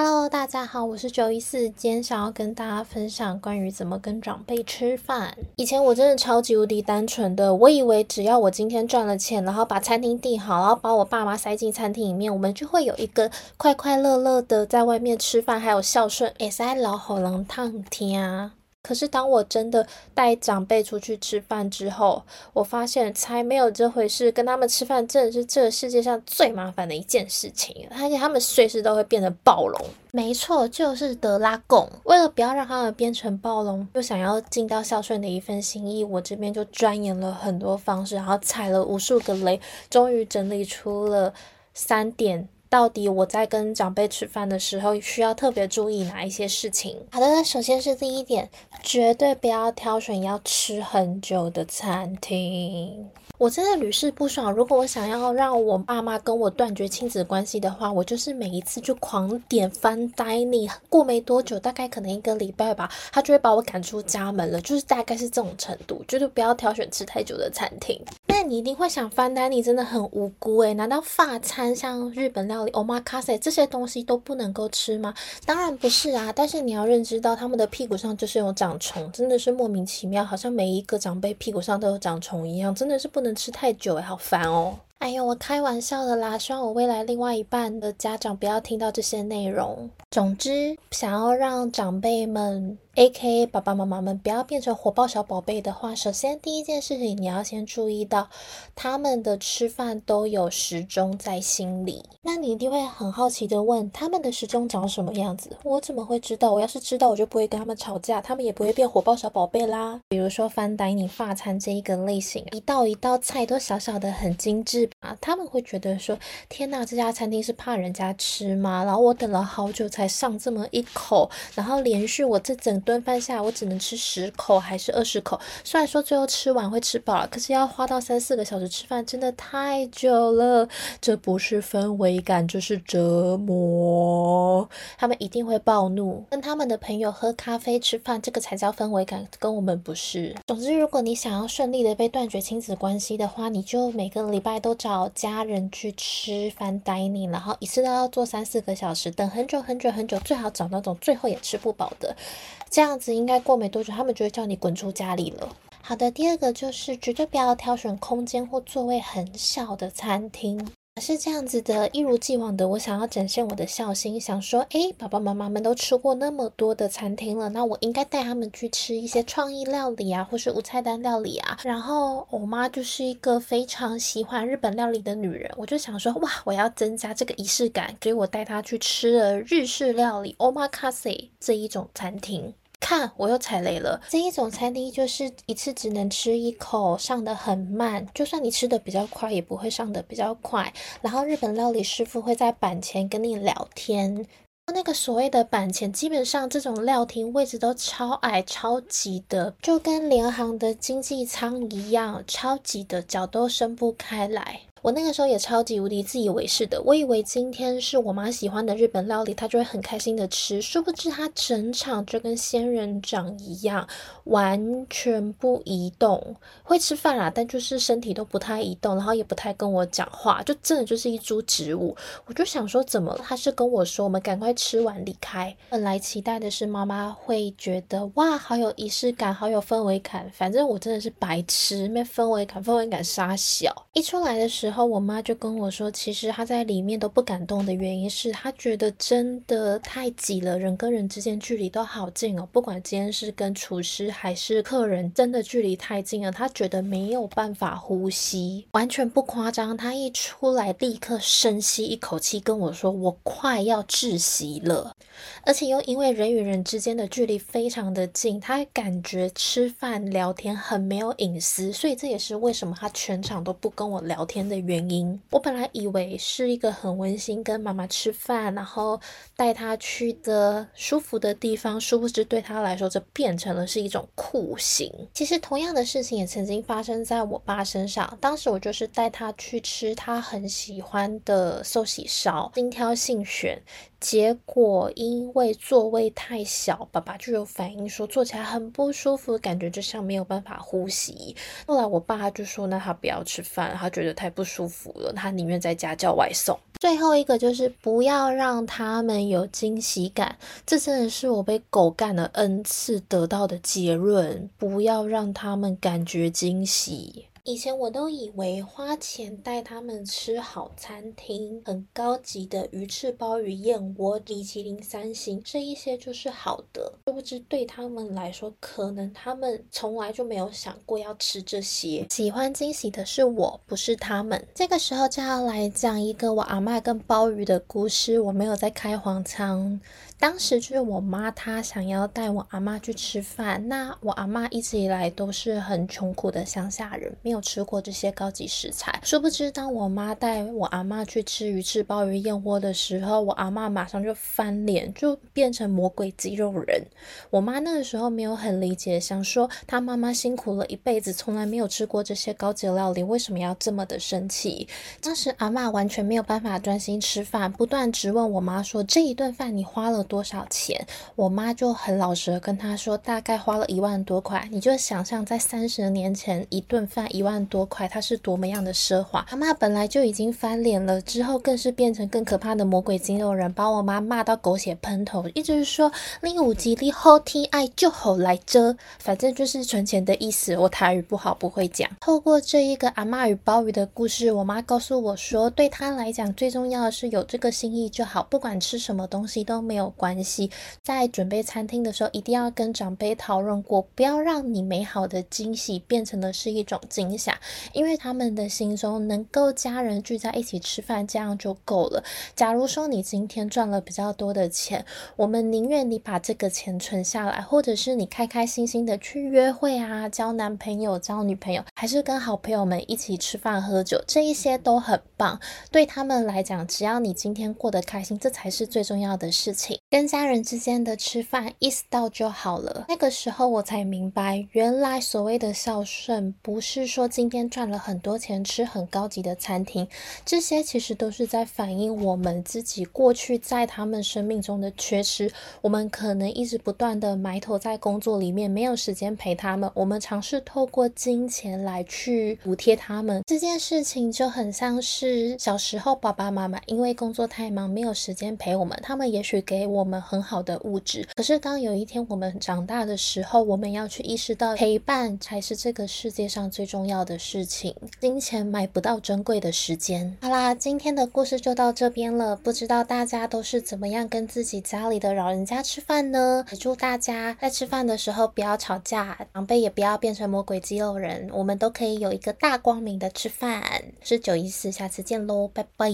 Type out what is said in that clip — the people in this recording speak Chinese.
Hello，大家好，我是九一四，今天想要跟大家分享关于怎么跟长辈吃饭。以前我真的超级无敌单纯的，我以为只要我今天赚了钱，然后把餐厅订好，然后把我爸妈塞进餐厅里面，我们就会有一个快快乐乐的在外面吃饭，还有孝顺，也塞老好人烫天啊。可是当我真的带长辈出去吃饭之后，我发现才没有这回事。跟他们吃饭真的是这个世界上最麻烦的一件事情，而且他们随时都会变成暴龙。没错，就是德拉贡。为了不要让他们变成暴龙，又想要尽到孝顺的一份心意，我这边就钻研了很多方式，然后踩了无数个雷，终于整理出了三点。到底我在跟长辈吃饭的时候，需要特别注意哪一些事情？好的，首先是第一点，绝对不要挑选要吃很久的餐厅。我真的屡试不爽。如果我想要让我爸妈跟我断绝亲子关系的话，我就是每一次就狂点翻待腻过没多久，大概可能一个礼拜吧，他就会把我赶出家门了。就是大概是这种程度，绝对不要挑选吃太久的餐厅。那你一定会想翻 dining，真的很无辜诶，难道法餐像日本料理 omakase 这些东西都不能够吃吗？当然不是啊，但是你要认知到他们的屁股上就是有长虫，真的是莫名其妙，好像每一个长辈屁股上都有长虫一样，真的是不能。吃太久哎，好烦哦！哎呦，我开玩笑的啦，希望我未来另外一半的家长不要听到这些内容。总之，想要让长辈们。A.K. 爸爸妈妈们不要变成火爆小宝贝的话，首先第一件事情你要先注意到他们的吃饭都有时钟在心里。那你一定会很好奇的问，他们的时钟长什么样子？我怎么会知道？我要是知道，我就不会跟他们吵架，他们也不会变火爆小宝贝啦。比如说翻呆你发餐这一个类型，一道一道菜都小小的很精致啊，他们会觉得说，天哪，这家餐厅是怕人家吃吗？然后我等了好久才上这么一口，然后连续我这整。顿饭下，我只能吃十口还是二十口？虽然说最后吃完会吃饱了，可是要花到三四个小时吃饭，真的太久了。这不是氛围感，就是折磨。他们一定会暴怒，跟他们的朋友喝咖啡吃饭，这个才叫氛围感，跟我们不是。总之，如果你想要顺利的被断绝亲子关系的话，你就每个礼拜都找家人去吃饭 dining，然后一次都要做三四个小时，等很久很久很久，最好找那种最后也吃不饱的。这样子应该过没多久，他们就会叫你滚出家里了。好的，第二个就是绝对不要挑选空间或座位很小的餐厅。是这样子的，一如既往的，我想要展现我的孝心，想说，哎，爸爸妈妈们都吃过那么多的餐厅了，那我应该带他们去吃一些创意料理啊，或是无菜单料理啊。然后我妈就是一个非常喜欢日本料理的女人，我就想说，哇，我要增加这个仪式感，所以我带她去吃了日式料理 omakase 这一种餐厅。看，我又踩雷了。这一种餐厅就是一次只能吃一口，上的很慢。就算你吃的比较快，也不会上的比较快。然后日本料理师傅会在板前跟你聊天。那个所谓的板前，基本上这种料亭位置都超矮、超挤的，就跟联航的经济舱一样，超挤的，脚都伸不开来。我那个时候也超级无敌自以为是的，我以为今天是我妈喜欢的日本料理，她就会很开心的吃。殊不知她整场就跟仙人掌一样，完全不移动，会吃饭啦，但就是身体都不太移动，然后也不太跟我讲话，就真的就是一株植物。我就想说，怎么？她是跟我说，我们赶快吃完离开。本来期待的是妈妈会觉得哇，好有仪式感，好有氛围感。反正我真的是白痴，没氛围感，氛围感杀小。一出来的时。然后我妈就跟我说，其实她在里面都不敢动的原因是她觉得真的太挤了，人跟人之间距离都好近哦。不管今天是跟厨师还是客人，真的距离太近了，她觉得没有办法呼吸，完全不夸张。她一出来立刻深吸一口气，跟我说：“我快要窒息了。”而且又因为人与人之间的距离非常的近，她感觉吃饭聊天很没有隐私，所以这也是为什么她全场都不跟我聊天的。原因，我本来以为是一个很温馨，跟妈妈吃饭，然后带她去的舒服的地方，殊不知对她来说，这变成了是一种酷刑。其实同样的事情也曾经发生在我爸身上，当时我就是带他去吃他很喜欢的寿喜烧，精挑细选，结果因为座位太小，爸爸就有反应说坐起来很不舒服，感觉就像没有办法呼吸。后来我爸就说，那他不要吃饭，他觉得太不舒服了，他宁愿在家叫外送。最后一个就是不要让他们有惊喜感，这真的是我被狗干了 n 次得到的结论，不要让他们感觉惊喜。以前我都以为花钱带他们吃好餐厅、很高级的鱼翅鲍鱼燕窝、米其林三星这一些就是好的，殊不知对他们来说，可能他们从来就没有想过要吃这些。喜欢惊喜的是我，不是他们。这个时候就要来讲一个我阿妈跟鲍鱼的故事，我没有在开黄腔。当时就是我妈，她想要带我阿妈去吃饭。那我阿妈一直以来都是很穷苦的乡下人，没有吃过这些高级食材。殊不知，当我妈带我阿妈去吃鱼翅鲍鱼燕窝的时候，我阿妈马上就翻脸，就变成魔鬼肌肉人。我妈那个时候没有很理解，想说她妈妈辛苦了一辈子，从来没有吃过这些高级料理，为什么要这么的生气？当时阿妈完全没有办法专心吃饭，不断质问我妈说：“这一顿饭你花了？”多少钱？我妈就很老实的跟他说，大概花了一万多块。你就想象在三十年前，一顿饭一万多块，它是多么样的奢华。阿妈本来就已经翻脸了，之后更是变成更可怕的魔鬼肌肉人，把我妈骂到狗血喷头，一直说你五吉利后天爱就好来遮，反正就是存钱的意思。我台语不好，不会讲。透过这一个阿妈与鲍鱼的故事，我妈告诉我说，对她来讲，最重要的是有这个心意就好，不管吃什么东西都没有。关系在准备餐厅的时候，一定要跟长辈讨论过，不要让你美好的惊喜变成的是一种惊吓，因为他们的心中能够家人聚在一起吃饭，这样就够了。假如说你今天赚了比较多的钱，我们宁愿你把这个钱存下来，或者是你开开心心的去约会啊，交男朋友、交女朋友，还是跟好朋友们一起吃饭喝酒，这一些都很棒。对他们来讲，只要你今天过得开心，这才是最重要的事情。跟家人之间的吃饭意识到就好了。那个时候我才明白，原来所谓的孝顺，不是说今天赚了很多钱吃很高级的餐厅，这些其实都是在反映我们自己过去在他们生命中的缺失。我们可能一直不断的埋头在工作里面，没有时间陪他们。我们尝试透过金钱来去补贴他们，这件事情就很像是小时候爸爸妈妈因为工作太忙，没有时间陪我们，他们也许给我。们很好的物质，可是当有一天我们长大的时候，我们要去意识到陪伴才是这个世界上最重要的事情。金钱买不到珍贵的时间。好啦，今天的故事就到这边了。不知道大家都是怎么样跟自己家里的老人家吃饭呢？也祝大家在吃饭的时候不要吵架，长辈也不要变成魔鬼肌肉人，我们都可以有一个大光明的吃饭。是九一四，下次见喽，拜拜。